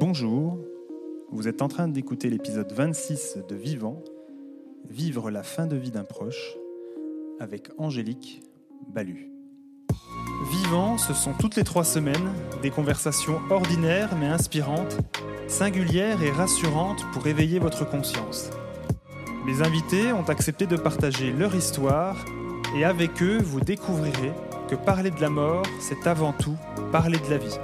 Bonjour, vous êtes en train d'écouter l'épisode 26 de Vivant, Vivre la fin de vie d'un proche, avec Angélique Balu. Vivant, ce sont toutes les trois semaines des conversations ordinaires mais inspirantes, singulières et rassurantes pour éveiller votre conscience. Mes invités ont accepté de partager leur histoire et avec eux, vous découvrirez que parler de la mort, c'est avant tout parler de la vie.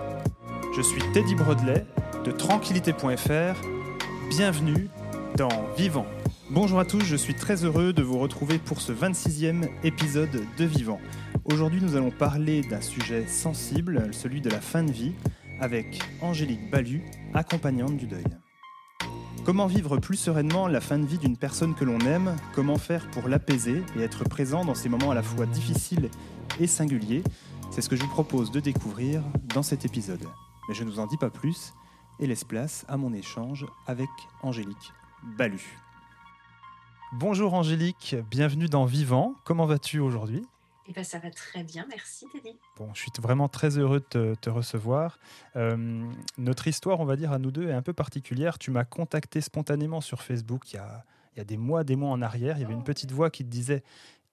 Je suis Teddy Brodelet de tranquillité.fr. Bienvenue dans Vivant. Bonjour à tous, je suis très heureux de vous retrouver pour ce 26e épisode de Vivant. Aujourd'hui, nous allons parler d'un sujet sensible, celui de la fin de vie, avec Angélique Balu, accompagnante du deuil. Comment vivre plus sereinement la fin de vie d'une personne que l'on aime? Comment faire pour l'apaiser et être présent dans ces moments à la fois difficiles et singuliers? C'est ce que je vous propose de découvrir dans cet épisode. Mais je ne vous en dis pas plus et laisse place à mon échange avec Angélique Balu. Bonjour Angélique, bienvenue dans Vivant. Comment vas-tu aujourd'hui? Eh ben, ça va très bien, merci Teddy. Bon, je suis vraiment très heureux de te, recevoir. Euh, notre histoire, on va dire, à nous deux est un peu particulière. Tu m'as contacté spontanément sur Facebook il y, a, il y a des mois, des mois en arrière. Il y avait une petite voix qui te disait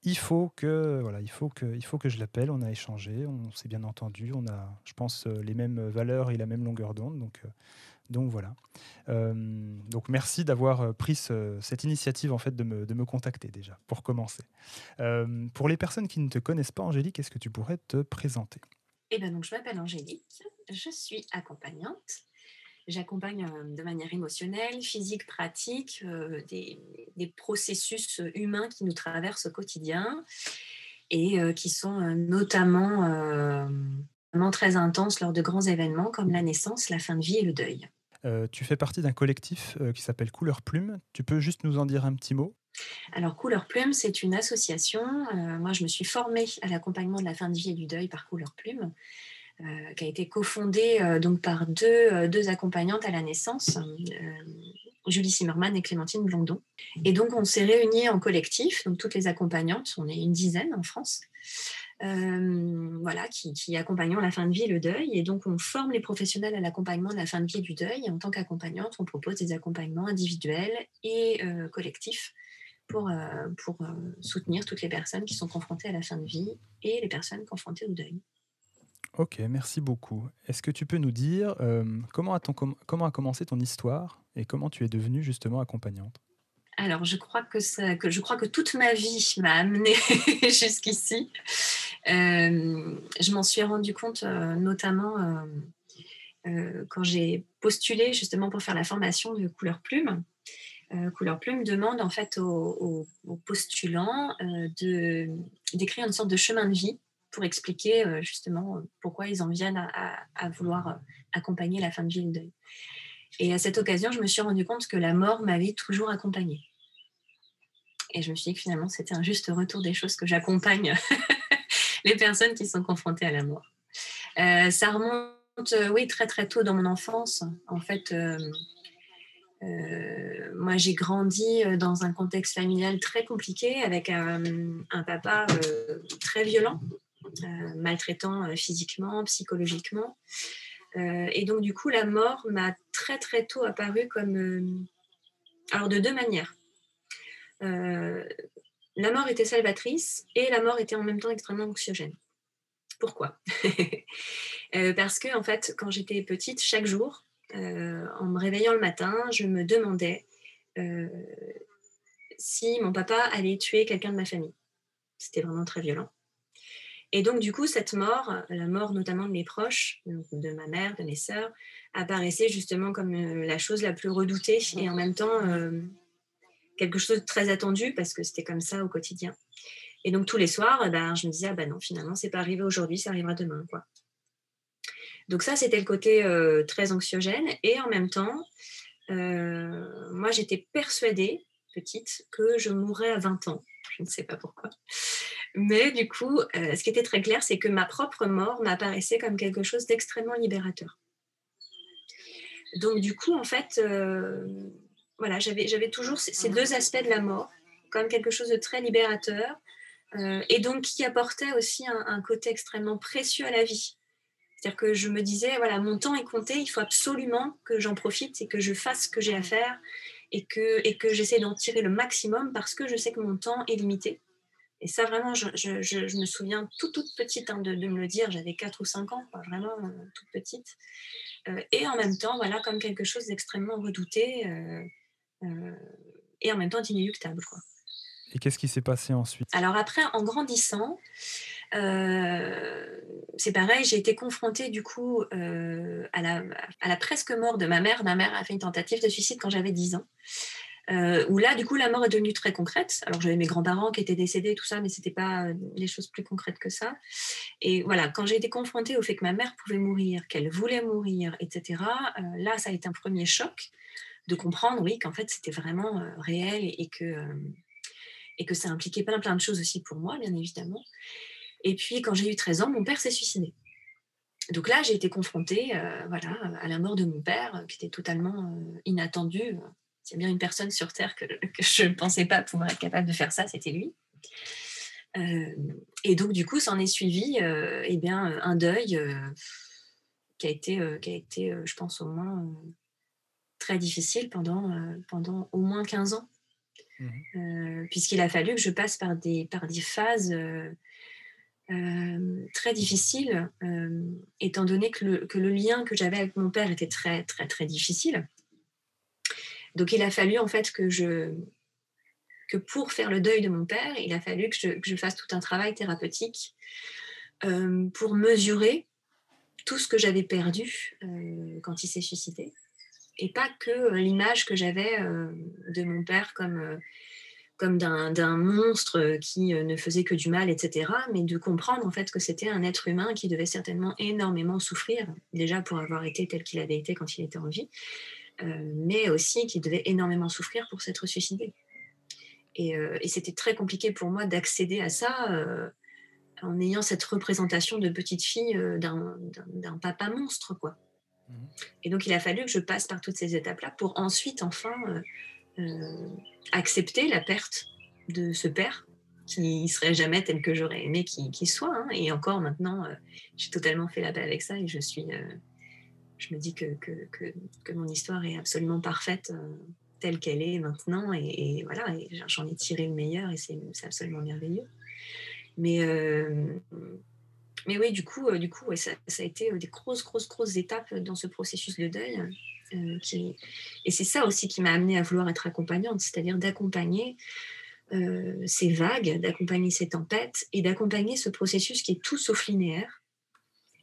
il faut que voilà, il faut que il faut que je l'appelle. On a échangé, on s'est bien entendu, on a, je pense, euh, les mêmes valeurs et la même longueur d'onde. Donc euh, donc voilà. Euh, donc merci d'avoir pris cette initiative en fait de me, de me contacter déjà pour commencer. pour les personnes qui ne te connaissent pas, Angélique, est-ce que tu pourrais te présenter? Eh ben donc je m'appelle Angélique, je suis accompagnante J'accompagne de manière émotionnelle, physique, pratique des, processus humains qui nous traversent au quotidien et qui sont notamment, très intenses lors de grands événements comme la naissance, la fin de vie et le deuil. tu fais partie d'un collectif qui s'appelle Couleur Plume. Tu peux juste nous en dire un petit mot? Alors, Couleur Plume, c'est une association. moi, je me suis formée à l'accompagnement de la fin de vie et du deuil par Couleur Plume. Euh, qui a été cofondée euh, donc par deux, euh, deux, accompagnantes à la naissance, Julie Zimmerman et Clémentine Blondon. Et donc on s'est réunis en collectif, donc toutes les accompagnantes, on est une dizaine en France, voilà, qui, qui, la fin de vie le deuil. Et donc on forme les professionnels à l'accompagnement de la fin de vie et du deuil. Et en tant qu'accompagnante, on propose des accompagnements individuels et collectifs pour, pour soutenir toutes les personnes qui sont confrontées à la fin de vie et les personnes confrontées au deuil. Ok, merci beaucoup. Est-ce que tu peux nous dire euh, comment, a a commencé ton histoire et comment tu es devenue justement accompagnante? Alors, je crois que, je crois que toute ma vie m'a amenée jusqu'ici. Euh, je m'en suis rendu compte euh, notamment quand j'ai postulé justement pour faire la formation de Couleur Plume. Couleur Plume demande en fait aux, aux postulants d'écrire une sorte de chemin de vie pour expliquer euh, justement pourquoi ils en viennent à, vouloir euh, accompagner la fin de vie le deuil. Et à cette occasion, je me suis rendu compte que la mort m'avait toujours accompagnée. Et je me suis dit que finalement, c'était un juste retour des choses que j'accompagne les personnes qui sont confrontées à la mort. Euh, ça remonte, oui, très très tôt dans mon enfance. En fait, moi, j'ai grandi dans un contexte familial très compliqué avec un, papa très violent euh, maltraitant euh, physiquement, psychologiquement. Euh, et donc, du coup, la mort m'a très, très tôt apparu comme... alors, de deux manières. la mort était salvatrice et la mort était en même temps extrêmement anxiogène. Pourquoi? Parce que, en fait, quand j'étais petite, chaque jour, en me réveillant le matin, je me demandais si mon papa allait tuer quelqu'un de ma famille. C'était vraiment très violent. Et donc, du coup, cette mort, la mort notamment de mes proches, de ma mère, de mes sœurs, apparaissait justement comme euh, la chose la plus redoutée et en même temps euh, quelque chose de très attendu parce que c'était comme ça au quotidien. Et donc, tous les soirs, ben, je me disais, ah ben non, finalement, c'est pas arrivé aujourd'hui, ça arrivera demain. Quoi. Donc, ça, c'était le côté euh, très anxiogène. Et en même temps, moi, j'étais persuadée, petite, que je mourrais à 20 ans. Je ne sais pas pourquoi. Mais du coup, euh, ce qui était très clair, c'est que ma propre mort m'apparaissait comme quelque chose d'extrêmement libérateur. Donc du coup, en fait, euh, voilà, j'avais toujours ces deux aspects de la mort comme quelque chose de très libérateur euh, et donc qui apportait aussi un, côté extrêmement précieux à la vie. C'est-à-dire que je me disais, voilà, mon temps est compté, il faut absolument que j'en profite et que je fasse ce que j'ai à faire et que, et que j'essaie d'en tirer le maximum parce que je sais que mon temps est limité. Et ça, vraiment, je, je, je, me souviens toute, toute petite hein, de, de, me le dire. J'avais 4 ou 5 ans, vraiment euh, toute petite. Euh, et en même temps, voilà, comme quelque chose d'extrêmement redouté euh, euh et en même temps d'inéluctable. Quoi. Et qu'est-ce qui s'est passé ensuite? Alors après, en grandissant, euh, c'est pareil, j'ai été confrontée du coup euh, à, la, à, la, presque mort de ma mère. Ma mère a fait une tentative de suicide quand j'avais 10 ans. Euh, où là, du coup, la mort est devenue très concrète. Alors, j'avais mes grands-parents qui étaient décédés, tout ça, mais c'était pas des choses plus concrètes que ça. Et voilà, quand j'ai été confrontée au fait que ma mère pouvait mourir, qu'elle voulait mourir, etc., là, ça a été un premier choc de comprendre, oui, qu'en fait, c'était vraiment réel et, que et que ça impliquait plein, plein de choses aussi pour moi, bien évidemment. Et puis, quand j'ai eu 13 ans, mon père s'est suicidé. Donc là, j'ai été confrontée euh, voilà, à la mort de mon père, euh, qui était totalement euh, inattendue. C'est bien une personne sur Terre que, que je ne pensais pas pouvoir être capable de faire ça, c'était lui. Euh, et donc, du coup, s'en est suivi eh bien, un deuil qui a été, qui a été je pense, au moins très difficile pendant, pendant au moins 15 ans. Mmh. Puisqu'il a fallu que je passe par des, par des phases euh, très difficile, euh, étant donné que le, que le, lien que j'avais avec mon père était très, très, très difficile. Donc, il a fallu en fait que pour faire le deuil de mon père, il a fallu que je, fasse tout un travail thérapeutique euh, pour mesurer tout ce que j'avais perdu quand il s'est suicidé. Et pas que l'image que j'avais de mon père comme comme d'un monstre euh, qui euh, ne faisait que du mal, etc. Mais de comprendre en fait que c'était un être humain qui devait certainement énormément souffrir, déjà pour avoir été tel qu'il avait été quand il était en vie, euh, mais aussi qui devait énormément souffrir pour s'être suicidé. Et, et c'était très compliqué pour moi d'accéder à ça en ayant cette représentation de petite fille d'un papa monstre, quoi. Mmh. Et donc il a fallu que je passe par toutes ces étapes-là pour ensuite enfin euh, accepter la perte de ce père qui serait jamais tel que j'aurais aimé qu'il soit. Hein. Et encore maintenant, euh, j'ai totalement fait la paix avec ça et je suis, euh, je me dis que, que, que, mon histoire est absolument parfaite telle qu'elle est maintenant. Et, voilà, j'en ai tiré le meilleur et c'est absolument merveilleux. Mais, mais oui, du coup, du coup ça, ça, a été des grosses, grosses, grosses étapes dans ce processus de deuil. Euh, et c'est ça aussi qui m'a amené à vouloir être accompagnante, c'est-à-dire d'accompagner euh, ces vagues, d'accompagner ces tempêtes et d'accompagner ce processus qui est tout sauf linéaire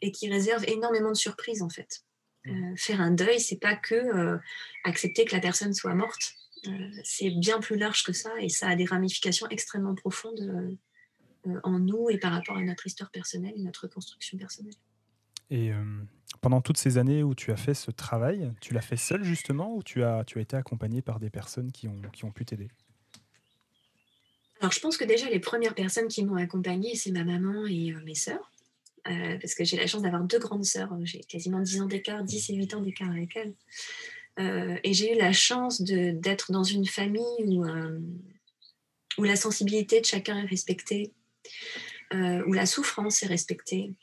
et qui réserve énormément de surprises en fait. Euh, mmh. faire un deuil, c'est pas que accepter que la personne soit morte. c'est bien plus large que ça et ça a des ramifications extrêmement profondes en nous et par rapport à notre histoire personnelle et notre construction personnelle. Et pendant toutes ces années où tu as fait ce travail, tu l'as fait seul justement ou tu as, tu as été accompagné par des personnes qui ont, qui ont pu t'aider? Alors je pense que déjà les premières personnes qui m'ont accompagnée, c'est ma maman et euh, mes sœurs. Euh, parce que j'ai la chance d'avoir deux grandes sœurs. J'ai quasiment 10 ans d'écart, 10 et 8 ans d'écart avec elles. Euh, et j'ai eu la chance d'être dans une famille où, où la sensibilité de chacun est respectée, où la souffrance est respectée,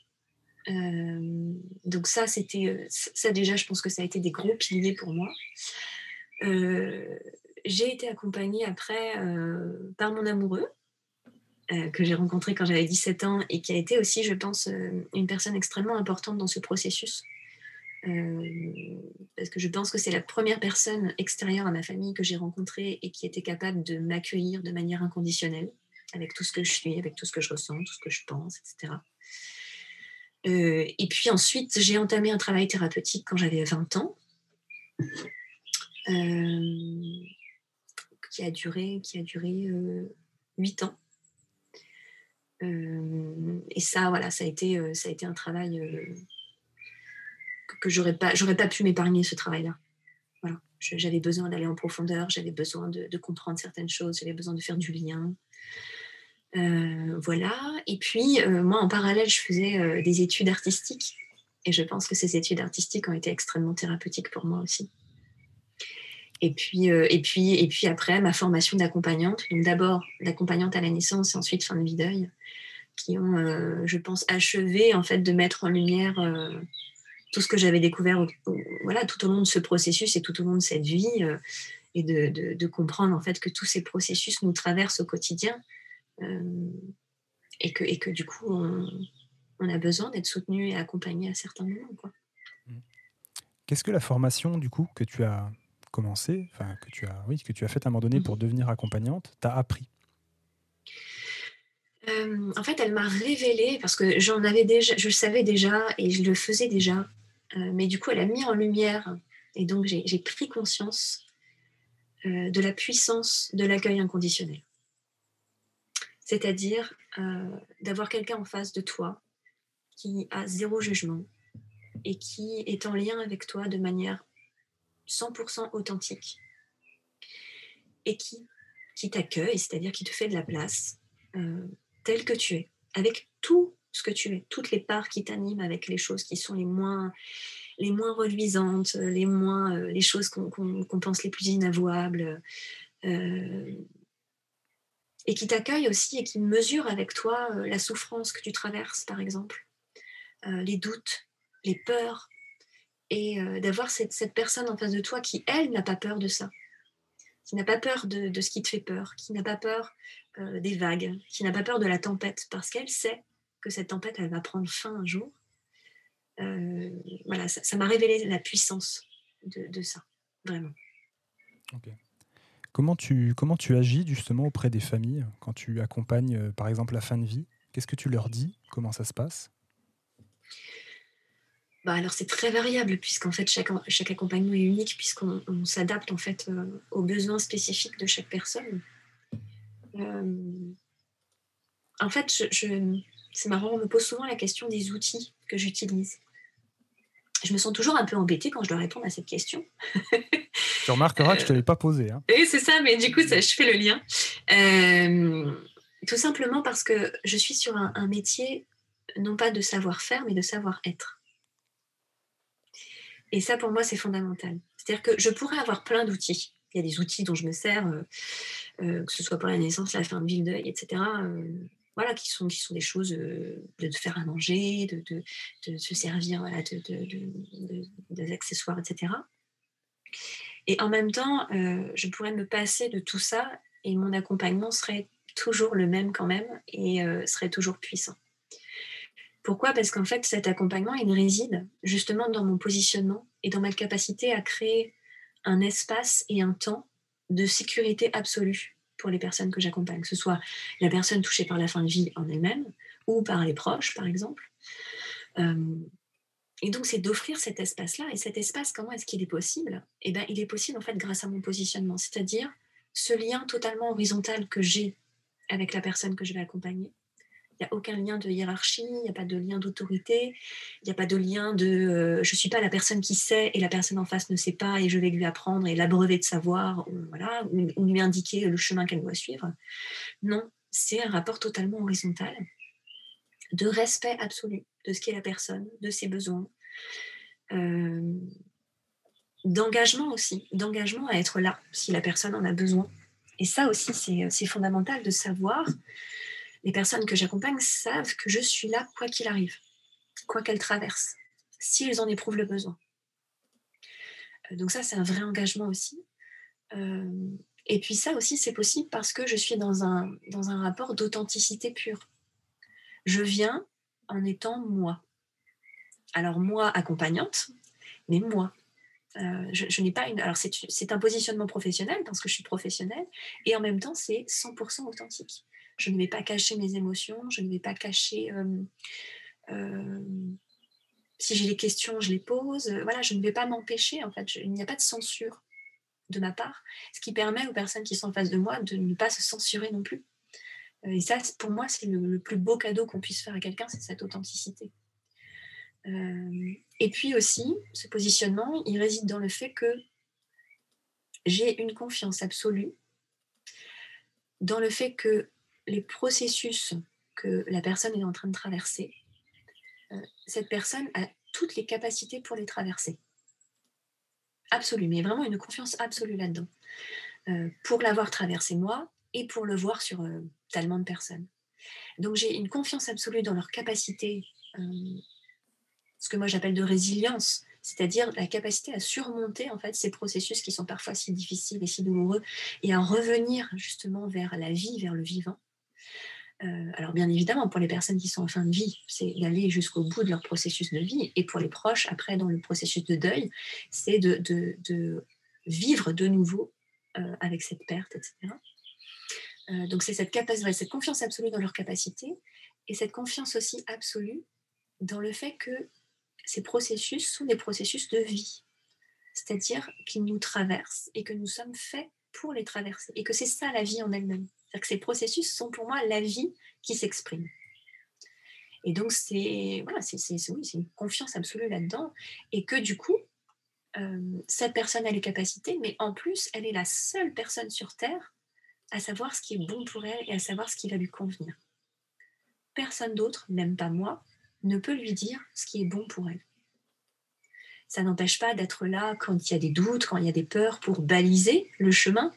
euh, donc ça, c'était euh, ça déjà, je pense que ça a été des gros piliers pour moi. Euh, j'ai été accompagnée après par mon amoureux, que j'ai rencontré quand j'avais 17 ans et qui a été aussi, je pense, une personne extrêmement importante dans ce processus. parce que je pense que c'est la première personne extérieure à ma famille que j'ai rencontrée et qui était capable de m'accueillir de manière inconditionnelle, avec tout ce que je suis, avec tout ce que je ressens, tout ce que je pense, etc. Euh, et puis ensuite, j'ai entamé un travail thérapeutique quand j'avais 20 ans, euh, qui a duré, qui a duré 8 euh, ans. Et ça, voilà, ça a été, ça a été un travail que, j'aurais pas, j'aurais pas pu m'épargner ce travail-là. Voilà, j'avais besoin d'aller en profondeur, j'avais besoin de, comprendre certaines choses, j'avais besoin de faire du lien. Voilà. Et puis, moi, en parallèle, je faisais des études artistiques. Et je pense que ces études artistiques ont été extrêmement thérapeutiques pour moi aussi. Et puis, et puis, et puis après, ma formation d'accompagnante. Donc d'abord, d'accompagnante à la naissance et ensuite fin de vie deuil. qui ont, je pense, achevé en fait de mettre en lumière tout ce que j'avais découvert voilà, tout au long de ce processus et tout au long de cette vie, et de, comprendre en fait que tous ces processus nous traversent au quotidien, et, que, et que du coup, on, a besoin d'être soutenu et accompagné à certains moments. Quoi. Qu'est-ce que la formation, du coup, que tu as commencé, enfin, que tu as, oui, que tu as fait à un moment donné pour mhm. devenir accompagnante, t'a appris? Euh, en fait, elle m'a révélé, parce que j'en avais déjà, je le savais déjà et je le faisais déjà, euh, mais du coup, elle a mis en lumière, et donc j'ai pris conscience euh, de la puissance de l'accueil inconditionnel. C'est-à-dire d'avoir quelqu'un en face de toi qui a zéro jugement et qui est en lien avec toi de manière 100% authentique et qui, qui t'accueille, c'est-à-dire qui te fait de la place euh, tel que tu es, avec tout ce que tu es, toutes les parts qui t'animent, avec les choses qui sont les moins, les moins reluisantes, les, moins, euh, les choses qu'on pense les plus inavouables. Euh, et qui t'accueille aussi et qui mesure avec toi la souffrance que tu traverses, par exemple. Euh, les doutes, les peurs, et euh, d'avoir cette, personne en face de toi qui, elle, n'a pas peur de ça, qui n'a pas peur de, ce qui te fait peur, qui n'a pas peur euh, des vagues, qui n'a pas peur de la tempête, parce qu'elle sait que cette tempête, elle va prendre fin un jour. voilà, ça m'a révélé la puissance de, ça, vraiment. Comment tu, comment tu agis justement auprès des familles quand tu accompagnes, par exemple, la fin de vie? Qu'est-ce que tu leur dis? Comment ça se passe? Bah, alors c'est très variable puisqu'en fait chaque, chaque accompagnement est unique puisqu'on s'adapte en fait euh, aux besoins spécifiques de chaque personne. Euh, en fait, je, c'est marrant, on me pose souvent la question des outils que j'utilise. Je me sens toujours un peu embêtée quand je dois répondre à cette question. tu remarqueras que je ne te l'ai pas posée. Hein. Oui, c'est ça, mais du coup, ça, je fais le lien. Euh, tout simplement parce que je suis sur un métier non pas de savoir-faire, mais de savoir-être. Et ça, pour moi, c'est fondamental. C'est-à-dire que je pourrais avoir plein d'outils. Il y a des outils dont je me sers, euh, euh, que ce soit pour la naissance, la fin de vie, le deuil, etc. Euh, voilà, qui sont, qui sont des choses de, faire à manger, de, de, se servir voilà, des accessoires, etc. Et en même temps, je pourrais me passer de tout ça et mon accompagnement serait toujours le même quand même et serait toujours puissant. Pourquoi? Parce qu'en fait, cet accompagnement, il réside justement dans mon positionnement et dans ma capacité à créer un espace et un temps de sécurité absolue pour les personnes que j'accompagne, que ce soit la personne touchée par la fin de vie en elle-même ou par les proches, par exemple. Euh, et donc, c'est d'offrir cet espace-là. Et cet espace, comment est-ce qu'il est possible? Eh bien, il est possible en fait grâce à mon positionnement, c'est-à-dire ce lien totalement horizontal que j'ai avec la personne que je vais accompagner, il n'y a aucun lien de hiérarchie, il n'y a pas de lien d'autorité, il n'y a pas de lien de euh, je ne suis pas la personne qui sait et la personne en face ne sait pas et je vais lui apprendre et l'abreuver de savoir ou, voilà, ou, lui indiquer le chemin qu'elle doit suivre. Non, c'est un rapport totalement horizontal de respect absolu de ce qu'est la personne, de ses besoins, euh, d'engagement aussi, d'engagement à être là si la personne en a besoin. Et ça aussi, c'est fondamental de savoir les personnes que j'accompagne savent que je suis là quoi qu'il arrive, quoi qu'elles traversent, s'ils en éprouvent le besoin. Euh, donc ça, c'est un vrai engagement aussi. Euh, et puis ça aussi, c'est possible parce que je suis dans un, rapport d'authenticité pure. Je viens en étant moi. Alors moi, accompagnante, mais moi. Euh, je, n'ai pas une. Alors c'est un positionnement professionnel parce que je suis professionnelle et en même temps c'est 100% authentique je ne vais pas cacher mes émotions, je ne vais pas cacher... Euh, euh, si j'ai des questions, je les pose. Voilà, je ne vais pas m'empêcher, en fait. il n'y a pas de censure de ma part, ce qui permet aux personnes qui sont en face de moi de ne pas se censurer non plus. Euh, et ça, pour moi, c'est le, plus beau cadeau qu'on puisse faire à quelqu'un, c'est cette authenticité. et puis aussi, ce positionnement, il réside dans le fait que j'ai une confiance absolue dans le fait que les processus que la personne est en train de traverser, euh, cette personne a toutes les capacités pour les traverser. Absolue, mais vraiment une confiance absolue là-dedans. Euh, pour l'avoir traversé moi et pour le voir sur euh, tellement de personnes. Donc j'ai une confiance absolue dans leur capacité, ce que moi j'appelle de résilience, c'est-à-dire la capacité à surmonter en fait ces processus qui sont parfois si difficiles et si douloureux, et à revenir justement vers la vie, vers le vivant. Euh, alors bien évidemment, pour les personnes qui sont en fin de vie, c'est d'aller jusqu'au bout de leur processus de vie, et pour les proches, après dans le processus de deuil, c'est de, vivre de nouveau euh, avec cette perte, etc. Euh, donc c'est cette, capacité, cette confiance absolue dans leur capacité, et cette confiance aussi absolue dans le fait que ces processus sont des processus de vie, c'est-à-dire qu'ils nous traversent et que nous sommes faits pour les traverser, et que c'est ça la vie en elle-même. C'est-à-dire que ces processus sont pour moi la vie qui s'exprime. Et donc, c'est voilà, une confiance absolue là-dedans. Et que du coup, euh, cette personne a les capacités, mais en plus, elle est la seule personne sur Terre à savoir ce qui est bon pour elle et à savoir ce qui va lui convenir. Personne d'autre, même pas moi, ne peut lui dire ce qui est bon pour elle. Ça n'empêche pas d'être là quand il y a des doutes, quand il y a des peurs, pour baliser le chemin,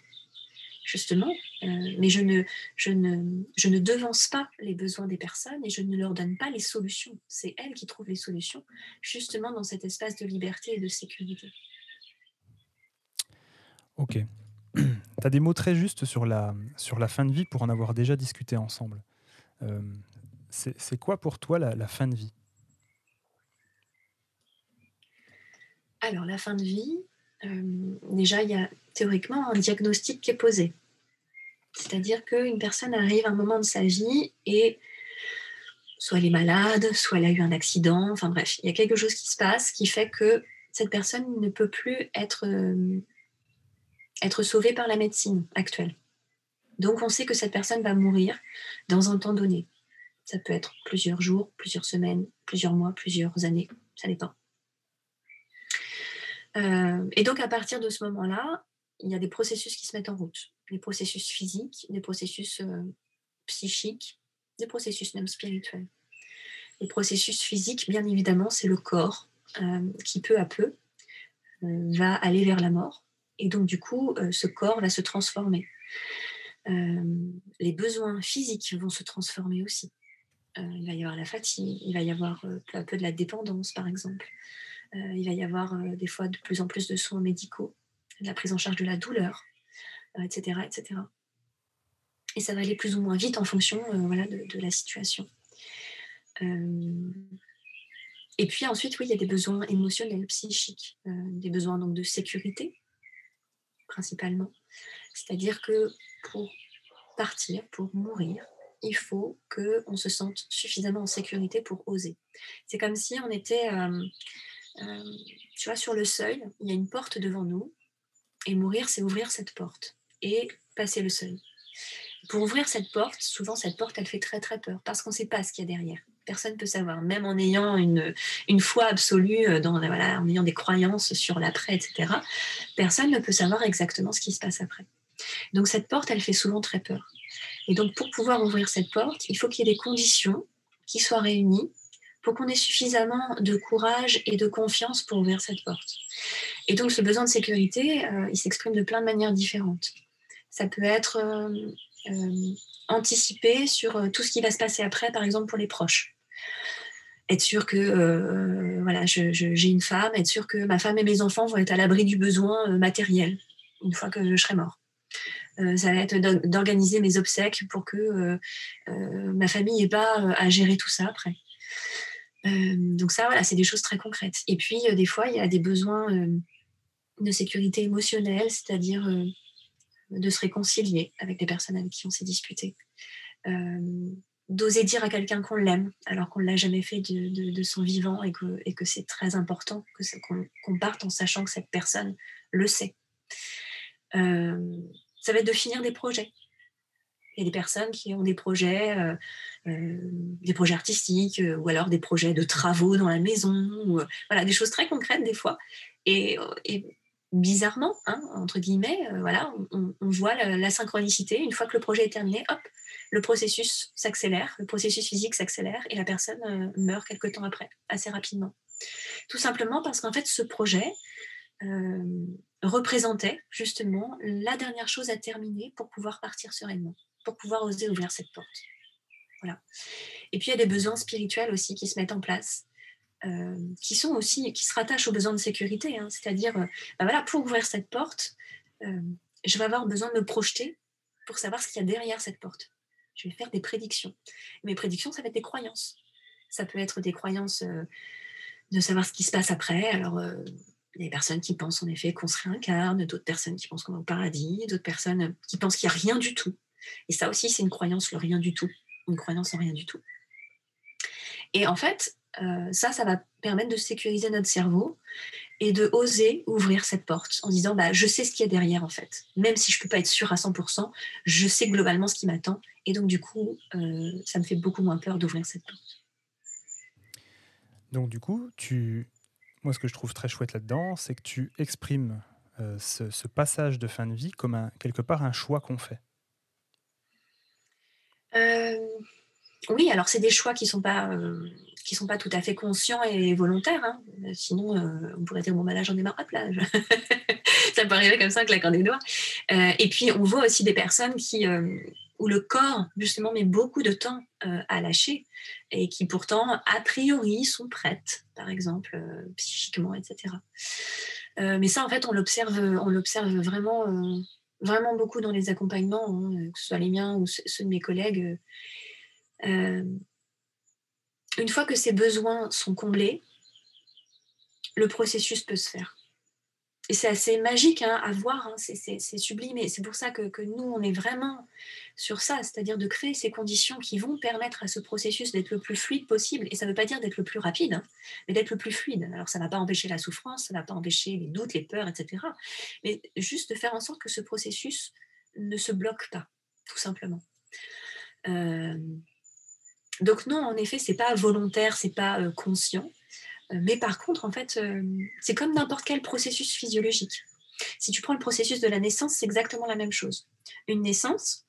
justement. Euh, mais je ne, je, ne, je ne devance pas les besoins des personnes et je ne leur donne pas les solutions. C'est elles qui trouvent les solutions, justement dans cet espace de liberté et de sécurité. Ok. tu as des mots très justes sur la, sur la fin de vie pour en avoir déjà discuté ensemble. Euh, c'est quoi pour toi la, fin de vie? Alors, la fin de vie, euh, déjà, il y a théoriquement un diagnostic qui est posé. C'est-à-dire qu'une personne arrive à un moment de sa vie et soit elle est malade, soit elle a eu un accident, enfin bref, il y a quelque chose qui se passe qui fait que cette personne ne peut plus être, euh, sauvée par la médecine actuelle. Donc on sait que cette personne va mourir dans un temps donné. Ça peut être plusieurs jours, plusieurs semaines, plusieurs mois, plusieurs années, ça dépend. Euh, et donc à partir de ce moment-là, il y a des processus qui se mettent en route. Des processus physiques, des processus euh, psychiques, des processus même spirituels. Les processus physiques, bien évidemment, c'est le corps euh, qui peu à peu va aller vers la mort. Et donc du coup, ce corps va se transformer. les besoins physiques vont se transformer aussi. Euh, il va y avoir la fatigue, il va y avoir euh, peu à peu de la dépendance, par exemple. Euh, il va y avoir des fois de plus en plus de soins médicaux, la prise en charge de la douleur, etc., etc. Et ça va aller plus ou moins vite en fonction voilà, de, la situation. Et puis ensuite, oui, il y a des besoins émotionnels, psychiques, des besoins donc de sécurité, principalement. C'est-à-dire que pour partir, pour mourir, il faut qu'on se sente suffisamment en sécurité pour oser. C'est comme si on était, euh, euh, tu vois, sur le seuil, il y a une porte devant nous, et mourir, c'est ouvrir cette porte et passer le seuil. Pour ouvrir cette porte, souvent cette porte, elle fait très très peur, parce qu'on ne sait pas ce qu'il y a derrière. Personne ne peut savoir, même en ayant une, une foi absolue, euh, dans, en ayant des croyances sur l'après, etc. Personne ne peut savoir exactement ce qui se passe après. Donc cette porte, elle fait souvent très peur. Et donc, pour pouvoir ouvrir cette porte, il faut qu'il y ait des conditions qui soient réunies pour qu'on ait suffisamment de courage et de confiance pour ouvrir cette porte. Et donc, ce besoin de sécurité, euh, il s'exprime de plein de manières différentes. Ça peut être euh, euh, anticipé sur tout ce qui va se passer après, par exemple pour les proches. Être sûr que voilà, j'ai une femme, être sûr que ma femme et mes enfants vont être à l'abri du besoin matériel une fois que je serai mort. Euh, ça va être d'organiser mes obsèques pour que euh, euh, ma famille n'ait pas à gérer tout ça après. Donc ça, voilà, c'est des choses très concrètes. Et puis, des fois, il y a des besoins de sécurité émotionnelle, c'est-à-dire de se réconcilier avec les personnes avec qui on s'est disputé. d'oser dire à quelqu'un qu'on l'aime alors qu'on ne l'a jamais fait de, son vivant et que, et que c'est très important qu'on parte en sachant que cette personne le sait ça va être de finir des projets. Il y a des personnes qui ont des projets, euh, euh, des projets artistiques, euh, ou alors des projets de travaux dans la maison, des choses très concrètes des fois. Et, bizarrement, hein, entre guillemets, voilà, on, voit la, synchronicité. Une fois que le projet est terminé, hop, le processus s'accélère, le processus physique s'accélère, et la personne meurt quelque temps après, assez rapidement. Tout simplement parce qu'en fait, ce projet, représentait justement la dernière chose à terminer pour pouvoir partir sereinement, pour pouvoir oser ouvrir cette porte. Voilà. Et puis il y a des besoins spirituels aussi qui se mettent en place. qui sont aussi qui se rattachent aux besoins de sécurité, hein. c'est-à-dire ben voilà pour ouvrir cette porte, je vais avoir besoin de me projeter pour savoir ce qu'il y a derrière cette porte. Je vais faire des prédictions. Mes prédictions, ça va être des croyances. Ça peut être des croyances euh, de savoir ce qui se passe après. Alors, euh, il y a des personnes qui pensent en effet qu'on se réincarne, d'autres personnes qui pensent qu'on va au paradis, d'autres personnes qui pensent qu'il n'y a rien du tout. Et ça aussi, c'est une croyance, le rien du tout. Une croyance en rien du tout. Et en fait, euh, ça, ça va permettre de sécuriser notre cerveau et de oser ouvrir cette porte en disant bah, je sais ce qu'il y a derrière en fait. Même si je ne peux pas être sûre à 100%, je sais globalement ce qui m'attend. Et donc, du coup, euh, ça me fait beaucoup moins peur d'ouvrir cette porte. Donc, du coup, tu... moi, ce que je trouve très chouette là-dedans, c'est que tu exprimes euh, ce, passage de fin de vie comme quelque part un choix qu'on fait. Oui, alors c'est des choix qui ne sont pas qui sont pas tout à fait conscients et volontaires. Hein. Sinon, euh, on pourrait dire bon, bah là, j'en ai marre, hop là. ça peut arriver comme ça, en claquant des doigts. Euh, et puis, on voit aussi des personnes qui, euh, où le corps, justement, met beaucoup de temps à lâcher et qui, pourtant, a priori, sont prêtes, par exemple, psychiquement, etc. mais ça, en fait, on l'observe, on l'observe vraiment, vraiment beaucoup dans les accompagnements, hein, que ce soit les miens ou ceux de mes collègues. Euh, une fois que ces besoins sont comblés, le processus peut se faire. Et c'est assez magique hein, à voir, hein, c'est sublime. Et c'est pour ça que, nous, on est vraiment sur ça, c'est-à-dire de créer ces conditions qui vont permettre à ce processus d'être le plus fluide possible. Et ça ne veut pas dire d'être le plus rapide, hein, mais d'être le plus fluide. Alors ça ne va pas empêcher la souffrance, ça ne va pas empêcher les doutes, les peurs, etc. Mais juste de faire en sorte que ce processus ne se bloque pas, tout simplement. Euh, donc non, en effet, c'est pas volontaire, c'est pas euh, conscient. Euh, mais par contre, en fait, euh, c'est comme n'importe quel processus physiologique. Si tu prends le processus de la naissance, c'est exactement la même chose. Une naissance,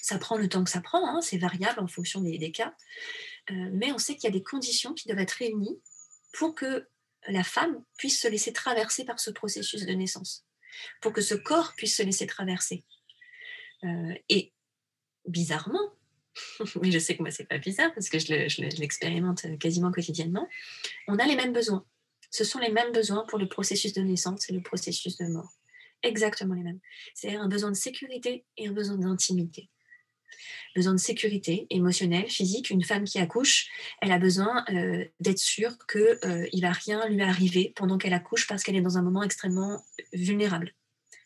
ça prend le temps que ça prend, hein, c'est variable en fonction des, cas, mais on sait qu'il y a des conditions qui doivent être réunies pour que la femme puisse se laisser traverser par ce processus de naissance, pour que ce corps puisse se laisser traverser. et bizarrement, mais je sais que moi, c'est pas bizarre parce que je l'expérimente quasiment quotidiennement, on a les mêmes besoins. Ce sont les mêmes besoins pour le processus de naissance et le processus de mort. Exactement les mêmes. C'est un besoin de sécurité et un besoin d'intimité. Besoin de sécurité émotionnelle, physique. Une femme qui accouche, elle a besoin euh, d'être sûre qu'il euh, ne va rien lui arriver pendant qu'elle accouche parce qu'elle est dans un moment extrêmement vulnérable.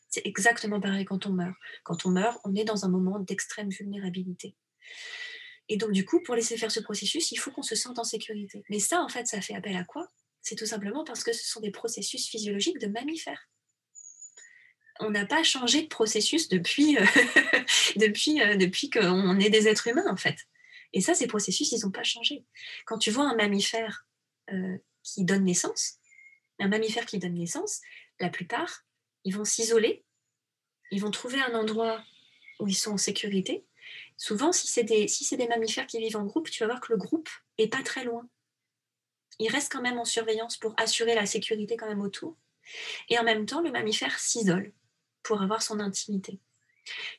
C'est exactement pareil quand on meurt. Quand on meurt, on est dans un moment d'extrême vulnérabilité. Et donc, du coup, pour laisser faire ce processus, il faut qu'on se sente en sécurité. Mais ça, en fait, ça fait appel à quoi? C'est tout simplement parce que ce sont des processus physiologiques de mammifères. On n'a pas changé de processus depuis, euh, euh, depuis qu'on est des êtres humains, en fait. Et ça, ces processus, ils n'ont pas changé. Quand tu vois mammifère euh, qui donne naissance, un mammifère qui donne naissance, la plupart, ils vont s'isoler, ils vont trouver un endroit où ils sont en sécurité, Souvent, si c'est des, mammifères qui vivent en groupe, tu vas voir que le groupe est pas très loin. Il reste quand même en surveillance pour assurer la sécurité quand même autour. Et en même temps, le mammifère s'isole pour avoir son intimité.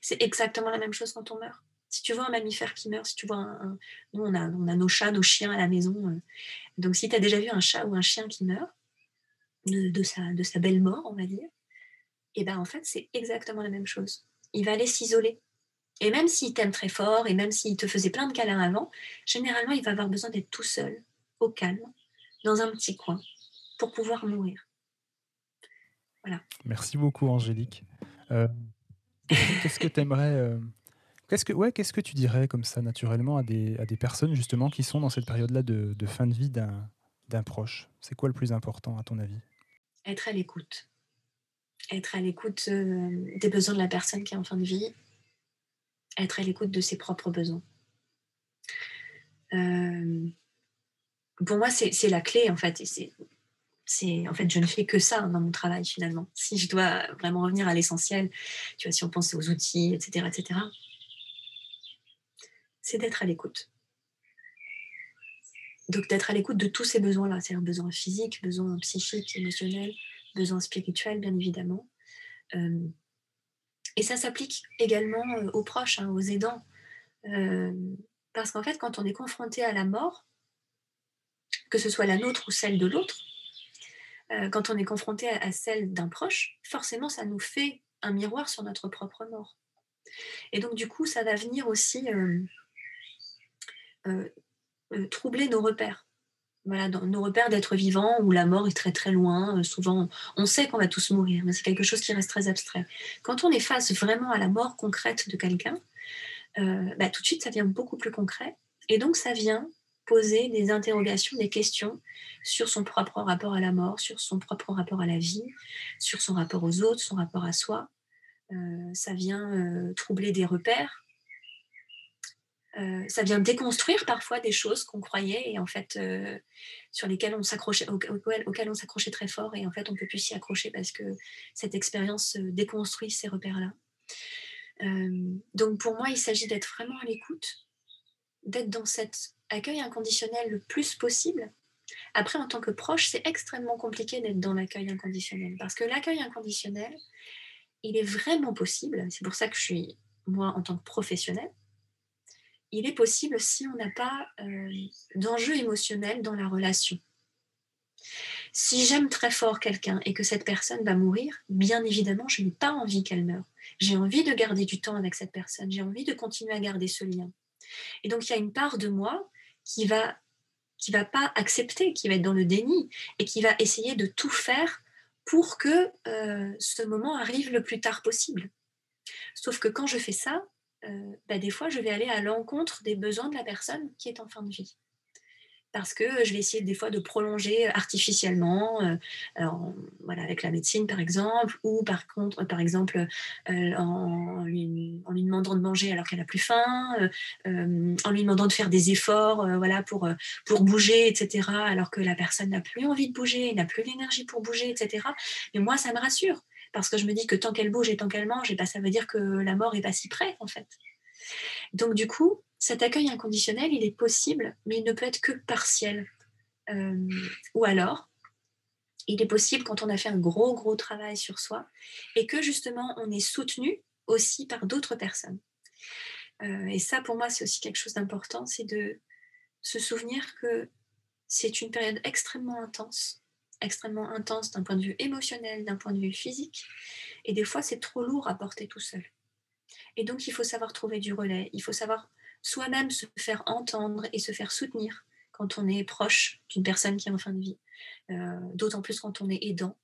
C'est exactement la même chose quand on meurt. Si tu vois un mammifère qui meurt, si tu vois un, nous on a, nos chats, nos chiens à la maison. Euh. donc si tu as déjà vu un chat ou un chien qui meurt de, sa, de sa belle mort, on va dire, et eh ben en fait c'est exactement la même chose. Il va aller s'isoler et même s'il t'aime très fort, et même s'il te faisait plein de câlins avant, généralement, il va avoir besoin d'être tout seul, au calme, dans un petit coin, pour pouvoir mourir. Voilà. Merci beaucoup, Angélique. Euh, qu'est-ce que tu aimerais. Euh, qu'est-ce que, ouais, qu'est-ce que tu dirais comme ça, naturellement, à des, à des personnes, justement, qui sont dans cette période-là de, de fin de vie d'un, d'un proche? C'est quoi le plus important, à ton avis? Être à l'écoute. Être à l'écoute euh, des besoins de la personne qui est en fin de vie être à l'écoute de ses propres besoins. Euh, pour moi, c'est la clé, en fait. C'est, en fait, je ne fais que ça dans mon travail, finalement. Si je dois vraiment revenir à l'essentiel, tu vois, si on pense aux outils, etc., etc., c'est d'être à l'écoute. Donc, d'être à l'écoute de tous ces besoins-là, c'est-à-dire besoins physiques, besoins psychiques, émotionnels, besoins spirituels, bien évidemment. Euh, et ça s'applique également euh, aux proches, hein, aux aidants. Euh, Parce qu'en fait, quand on est confronté à la mort, que ce soit la nôtre ou celle de l'autre, euh, quand on est confronté à, celle d'un proche, forcément, ça nous fait un miroir sur notre propre mort. Et donc, du coup, ça va venir aussi troubler nos repères. Voilà, dans nos repères d'être vivant, où la mort est très très loin. souvent, on sait qu'on va tous mourir, mais c'est quelque chose qui reste très abstrait. Quand on est face vraiment à la mort concrète de quelqu'un, bah, tout de suite, ça devient beaucoup plus concret. Et donc, ça vient poser des interrogations, des questions sur son propre rapport à la mort, sur son propre rapport à la vie, sur son rapport aux autres, son rapport à soi. Euh, ça vient euh, troubler des repères. Ça vient déconstruire parfois des choses qu'on croyait et en fait sur lesquelles on s'accrochait, auxquelles, on s'accrochait très fort et en fait on peut plus s'y accrocher parce que cette expérience déconstruit ces repères-là. donc pour moi, il s'agit d'être vraiment à l'écoute, d'être dans cet accueil inconditionnel le plus possible. Après, en tant que proche, c'est extrêmement compliqué d'être dans l'accueil inconditionnel parce que l'accueil inconditionnel, il est vraiment possible. C'est pour ça que je suis, moi, en tant que professionnel, il est possible si on n'a pas euh, d'enjeu émotionnel dans la relation. Si j'aime très fort quelqu'un et que cette personne va mourir, bien évidemment, je n'ai pas envie qu'elle meure. J'ai envie de garder du temps avec cette personne. J'ai envie de continuer à garder ce lien. Et donc, il y a une part de moi qui va qui va pas accepter, qui va être dans le déni et qui va essayer de tout faire pour que euh, ce moment arrive le plus tard possible. Sauf que quand je fais ça, bah, des fois, je vais aller à l'encontre des besoins de la personne qui est en fin de vie parce que je vais essayer des fois de prolonger artificiellement, euh, voilà, avec la médecine par exemple, ou par contre, par exemple, euh, en, lui, demandant de manger alors qu'elle a plus faim, euh, en lui demandant de faire des efforts, voilà, pour, pour bouger, etc., alors que la personne n'a plus envie de bouger, n'a plus l'énergie pour bouger, etc. Mais moi, ça me rassure, parce que je me dis que tant qu'elle bouge et tant qu'elle mange, eh ben, ça veut dire que la mort est pas si près, en fait. Donc du coup, cet accueil inconditionnel, il est possible, mais il ne peut être que partiel. Euh, ou alors, il est possible quand on a fait un gros, gros travail sur soi et que justement on est soutenu aussi par d'autres personnes. Euh, et ça, pour moi, c'est aussi quelque chose d'important, c'est de se souvenir que c'est une période extrêmement intense, extrêmement intense d'un point de vue émotionnel, d'un point de vue physique, et des fois c'est trop lourd à porter tout seul. Et donc il faut savoir trouver du relais, il faut savoir soi-même se faire entendre et se faire soutenir quand on est proche d'une personne qui est en fin de vie, euh, d'autant plus quand on est aidant,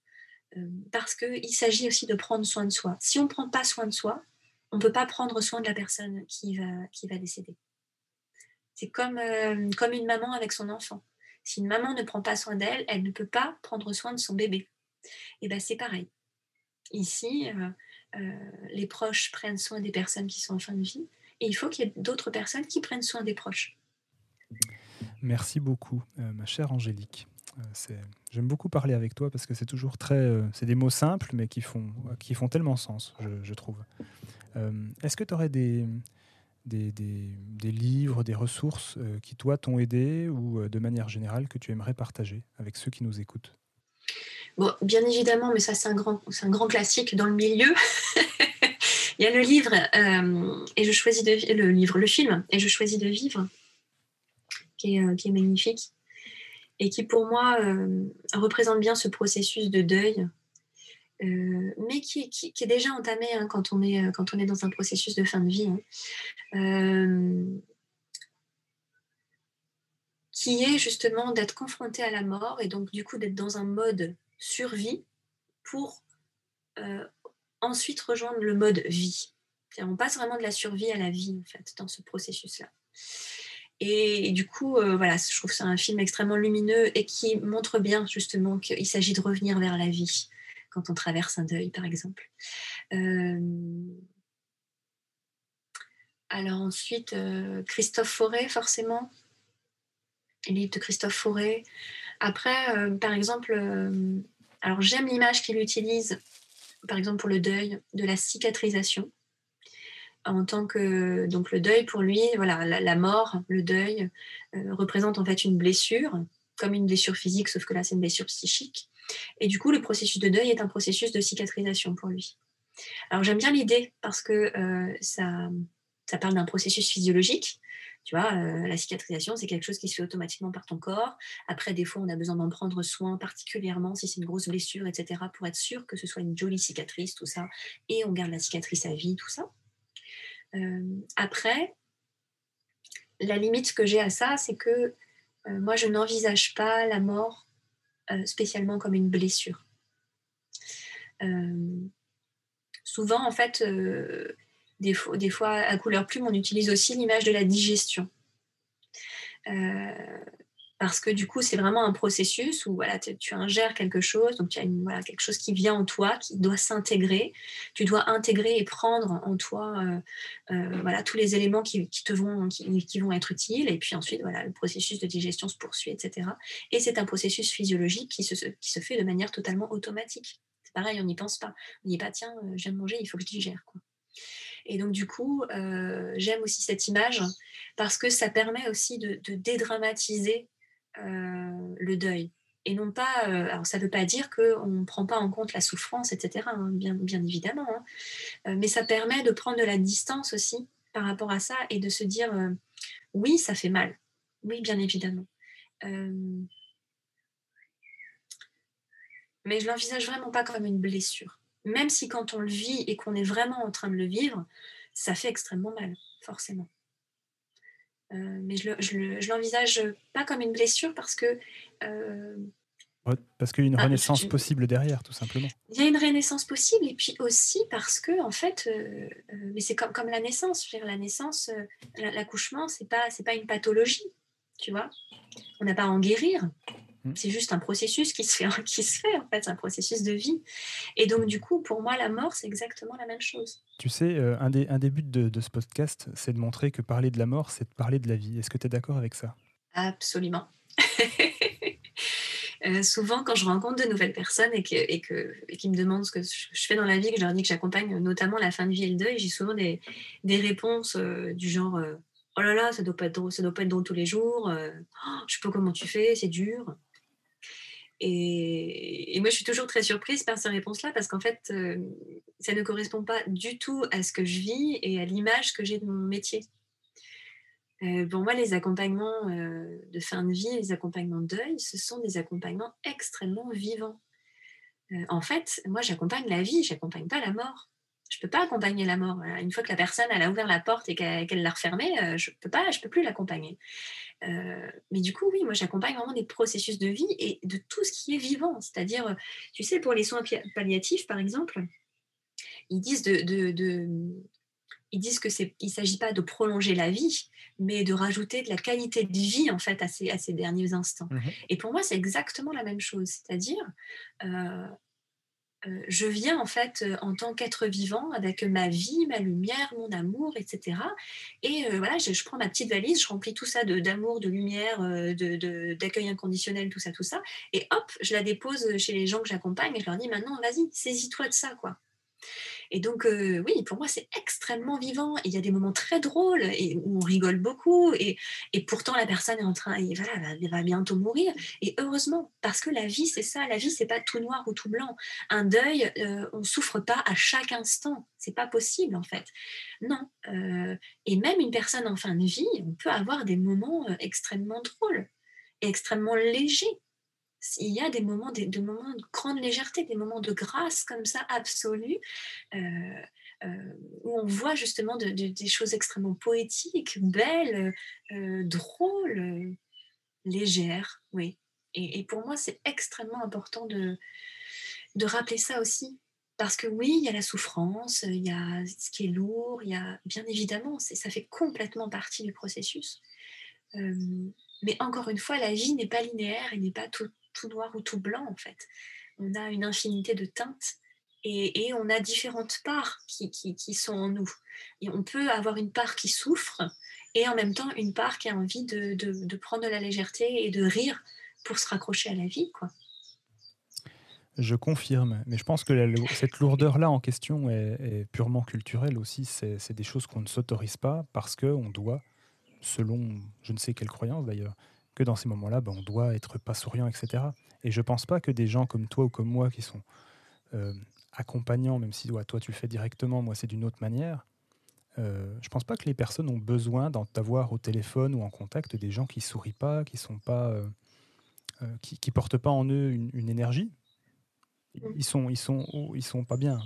euh, parce qu'il s'agit aussi de prendre soin de soi. Si on ne prend pas soin de soi, on ne peut pas prendre soin de la personne qui va, décéder. C'est comme, euh, comme une maman avec son enfant. Si une maman ne prend pas soin d'elle, elle ne peut pas prendre soin de son bébé. Et bien c'est pareil. Ici, les proches prennent soin des personnes qui sont en fin de vie, et il faut qu'il y ait d'autres personnes qui prennent soin des proches. Merci beaucoup, euh, ma chère Angélique. Euh, j'aime beaucoup parler avec toi parce que c'est toujours très. Euh, c'est des mots simples, mais qui font, qui font tellement sens, je, trouve. Est-ce que tu aurais des, des, des, livres, des ressources qui, toi, t'ont aidé ou de manière générale que tu aimerais partager avec ceux qui nous écoutent? Bon, bien évidemment, mais ça, c'est un, grand, un grand classique dans le milieu. Il y a le livre euh, et je choisis de le livre, le film et je choisis de vivre, qui est, euh, qui est magnifique et qui pour moi euh, représente bien ce processus de deuil, mais qui, est déjà entamé hein, quand, on est, quand on est dans un processus de fin de vie. Hein. qui est justement d'être confronté à la mort et donc du coup d'être dans un mode survie pour ensuite rejoindre le mode vie. On passe vraiment de la survie à la vie, en fait, dans ce processus-là. Et, du coup, euh, voilà, je trouve c'est un film extrêmement lumineux et qui montre bien justement qu'il s'agit de revenir vers la vie quand on traverse un deuil, par exemple. Euh, alors ensuite, euh, Christophe Forêt, forcément. Le livre de Christophe Forêt. Après, par exemple, alors j'aime l'image qu'il utilise par exemple pour le deuil, de la cicatrisation. En tant que donc le deuil pour lui, voilà, la, mort, le deuil euh, représente en fait une blessure, comme une blessure physique, sauf que là c'est une blessure psychique. Et du coup, le processus de deuil est un processus de cicatrisation pour lui. Alors j'aime bien l'idée parce que euh, ça, ça parle d'un processus physiologique. Tu vois, euh, la cicatrisation, c'est quelque chose qui se fait automatiquement par ton corps. Après, des fois, on a besoin d'en prendre soin, particulièrement si c'est une grosse blessure, etc., pour être sûr que ce soit une jolie cicatrice, tout ça. Et on garde la cicatrice à vie, tout ça. Euh, après, la limite que j'ai à ça, c'est que euh, moi, je n'envisage pas la mort spécialement comme une blessure. souvent, en fait, des fois, à couleur plume, on utilise aussi l'image de la digestion. Euh, parce que du coup, c'est vraiment un processus où voilà, tu ingères quelque chose, donc tu as voilà, quelque chose qui vient en toi, qui doit s'intégrer. Tu dois intégrer et prendre en toi euh, euh, voilà, tous les éléments qui, te vont, qui, vont être utiles. Et puis ensuite, voilà, le processus de digestion se poursuit, etc. Et c'est un processus physiologique qui se, fait de manière totalement automatique. C'est pareil, on n'y pense pas. On n'y pas, tiens, je viens de manger, il faut que je digère. Et donc, du coup, euh, j'aime aussi cette image parce que ça permet aussi de, dédramatiser euh, le deuil. Et non pas, euh, alors ça ne veut pas dire qu'on ne prend pas en compte la souffrance, etc., hein, bien, bien, évidemment, hein. mais ça permet de prendre de la distance aussi par rapport à ça et de se dire, oui, ça fait mal, oui, bien évidemment. mais je l'envisage vraiment pas comme une blessure même si quand on le vit et qu'on est vraiment en train de le vivre, ça fait extrêmement mal, forcément. Euh, mais je ne l'envisage pas comme une blessure parce que... Euh, parce qu'il y a une ah, renaissance possible derrière, tout simplement. Il y a une renaissance possible et puis aussi parce que, en fait, euh, mais c'est comme, comme la naissance. Je veux dire, la naissance, l'accouchement, c'est pas, pas une pathologie, tu vois. On n'a pas à en guérir. Mmh. C'est juste un processus qui se fait, qui se fait en fait, c'est un processus de vie. Et donc, du coup, pour moi, la mort, c'est exactement la même chose. Tu sais, euh, un, des, un des buts de, ce podcast, c'est de montrer que parler de la mort, c'est de parler de la vie. Est-ce que tu es d'accord avec ça? Absolument. Euh, souvent, quand je rencontre de nouvelles personnes et, que, et, que, qui me demandent ce que je fais dans la vie, que je leur dis que j'accompagne notamment la fin de vie et le deuil, j'ai souvent des, des réponses euh, du genre Oh là là, ça doit pas être ça doit pas être drôle tous les jours. Je oh, je sais pas comment tu fais, c'est dur. Et, moi, je suis toujours très surprise par ces réponses-là parce qu'en fait, euh, ça ne correspond pas du tout à ce que je vis et à l'image que j'ai de mon métier. Euh, pour moi, les accompagnements euh, de fin de vie, les accompagnements de deuil, ce sont des accompagnements extrêmement vivants. en fait, moi, j'accompagne la vie, j'accompagne pas la mort je peux pas accompagner la mort. Une fois que la personne elle a ouvert la porte et qu'elle l'a refermée, euh, je peux pas, je peux plus l'accompagner. Euh, mais du coup, oui, moi j'accompagne vraiment des processus de vie et de tout ce qui est vivant. C'est-à-dire, tu sais, pour les soins palliatifs, par exemple, ils disent de, de, ils disent que c'est, il s'agit pas de prolonger la vie, mais de rajouter de la qualité de vie en fait à ces, à ces derniers instants. Mmh et pour moi, c'est exactement la même chose. C'est-à-dire, euh, euh, je viens en fait euh, en tant qu'être vivant avec ma vie, ma lumière, mon amour, etc. Et euh, voilà, je, prends ma petite valise, je remplis tout ça d'amour, de, lumière, d'accueil inconditionnel, tout ça, tout ça. Et hop, je la dépose chez les gens que j'accompagne et je leur dis maintenant, vas-y, saisis-toi de ça, quoi. Et donc, euh, oui, pour moi, c'est extrêmement vivant. Il y a des moments très drôles et où on rigole beaucoup. Et, pourtant, la personne est en train, voilà, elle va bientôt mourir. Et heureusement, parce que la vie, c'est ça. La vie, c'est pas tout noir ou tout blanc. Un deuil, euh, on souffre pas à chaque instant. C'est pas possible, en fait. Non. Euh, et même une personne en fin de vie, on peut avoir des moments extrêmement drôles et extrêmement légers il y a des moments, des, moments de grande légèreté, des moments de grâce comme ça, absolue, euh, euh, où on voit justement des choses extrêmement poétiques, belles, euh, drôles, légères, oui. Et, pour moi, c'est extrêmement important de, de rappeler ça aussi. Parce que oui, il y a la souffrance, il y a ce qui est lourd, il y a bien évidemment, ça fait complètement partie du processus. mais encore une fois, la vie n'est pas linéaire et n'est pas tout, tout noir ou tout blanc en fait. On a une infinité de teintes et, on a différentes parts qui, sont en nous. Et on peut avoir une part qui souffre et en même temps une part qui a envie de, prendre de la légèreté et de rire pour se raccrocher à la vie. quoi. Je confirme, mais je pense que cette lourdeur-là en question est, est, purement culturelle aussi. C'est des choses qu'on ne s'autorise pas parce qu'on doit, selon je ne sais quelle croyance d'ailleurs, que dans ces moments-là, ben, on doit être pas souriant, etc. Et je pense pas que des gens comme toi ou comme moi qui sont euh, accompagnants, même si toi tu le fais directement, moi c'est d'une autre manière, euh, je pense pas que les personnes ont besoin d'avoir au téléphone ou en contact des gens qui sourient pas, qui sont pas, euh, euh, qui, qui, portent pas en eux une, énergie. Ils sont, ils sont, ils sont pas bien.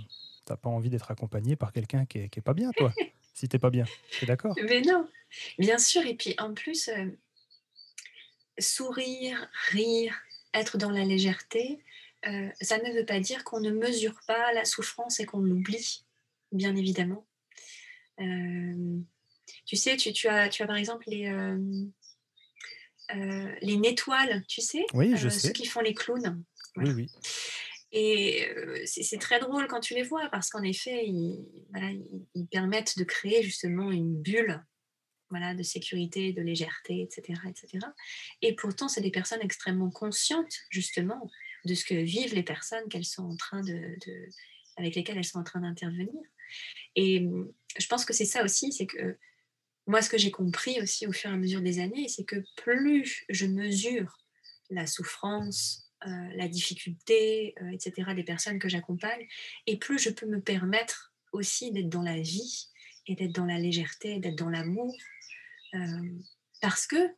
T'as pas envie d'être accompagné par quelqu'un qui, qui est, pas bien, toi. si t'es pas bien, es d'accord? Mais non, bien sûr. Et puis en plus, sourire, rire, être dans la légèreté, ça ne veut pas dire qu'on ne mesure pas la souffrance et qu'on l'oublie, bien évidemment. Euh, tu sais, tu, tu, as, tu as par exemple les, euh, euh, les nétoiles, tu sais Oui, je sais. Ceux qui font les clowns. Oui, oui. Et c'est très drôle quand tu les vois parce qu'en effet, ils, ils, permettent de créer justement une bulle de sécurité, de légèreté, etc. etc. Et pourtant, c'est des personnes extrêmement conscientes justement de ce que vivent les personnes qu'elles sont en train de, avec lesquelles elles sont en train d'intervenir. Et mmh, je pense que c'est ça aussi, c'est que moi, ce que j'ai compris aussi au fur et à mesure des années, c'est que plus je mesure la souffrance, euh, la difficulté, euh, etc., des personnes que j'accompagne, et plus je peux me permettre aussi d'être dans la vie et d'être dans la légèreté, d'être dans l'amour, parce que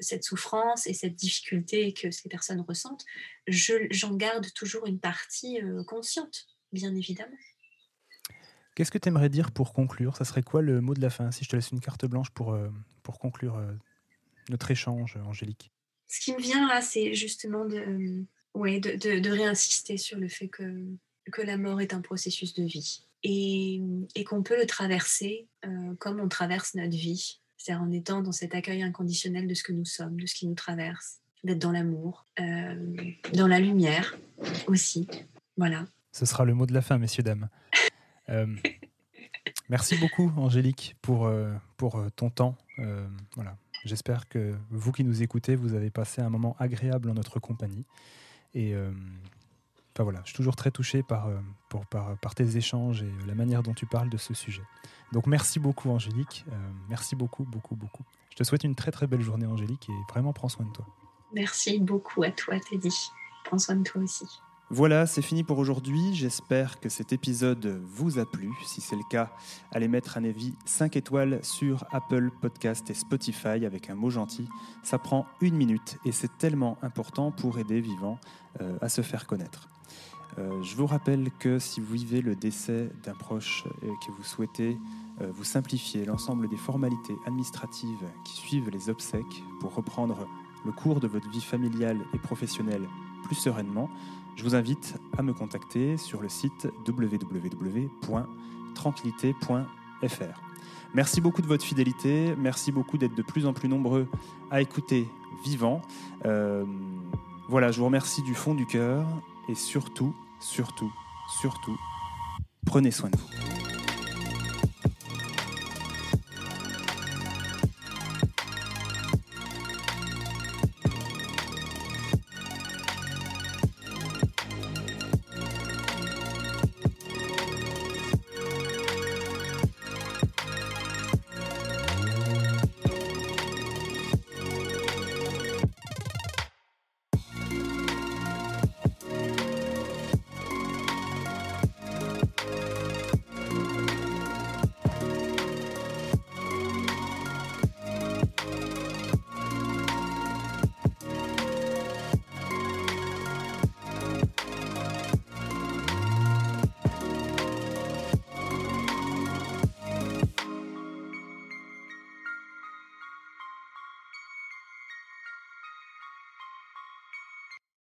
cette souffrance et cette difficulté que ces personnes ressentent, j'en garde toujours une partie consciente, bien évidemment. Qu'est-ce que tu aimerais dire pour conclure? Ça serait quoi le mot de la fin Si je te laisse une carte blanche pour, euh, pour conclure euh, notre échange, Angélique? Ce qui me vient là, c'est justement de, euh, ouais, de, de, réinsister sur le fait que, que la mort est un processus de vie et, et qu'on peut le traverser comme on traverse notre vie, c'est-à-dire en étant dans cet accueil inconditionnel de ce que nous sommes, de ce qui nous traverse, d'être dans l'amour, dans la lumière aussi. Voilà. Ce sera le mot de la fin, messieurs, dames. Euh, merci beaucoup, Angélique, pour, euh, pour euh, ton temps. voilà. J'espère que vous qui nous écoutez, vous avez passé un moment agréable en notre compagnie. Et enfin, voilà, je suis toujours très touché par, pour, par, par, tes échanges et la manière dont tu parles de ce sujet. Donc merci beaucoup, Angélique. merci beaucoup, beaucoup, beaucoup. Je te souhaite une très très belle journée, Angélique, et vraiment prends soin de toi. Merci beaucoup à toi, Teddy. Prends soin de toi aussi. Voilà, c'est fini pour aujourd'hui. J'espère que cet épisode vous a plu. Si c'est le cas, allez mettre un avis 5 étoiles sur Apple Podcast et Spotify avec un mot gentil. Ça prend une minute et c'est tellement important pour aider Vivant euh, à se faire connaître. Euh, je vous rappelle que si vous vivez le décès d'un proche et que vous souhaitez euh, vous simplifier l'ensemble des formalités administratives qui suivent les obsèques pour reprendre le cours de votre vie familiale et professionnelle plus sereinement, je vous invite à me contacter sur le site www.tranquillité.fr. Merci beaucoup de votre fidélité, merci beaucoup d'être de plus en plus nombreux à écouter Vivant. Euh, voilà, je vous remercie du fond du cœur et surtout, surtout, surtout, prenez soin de vous.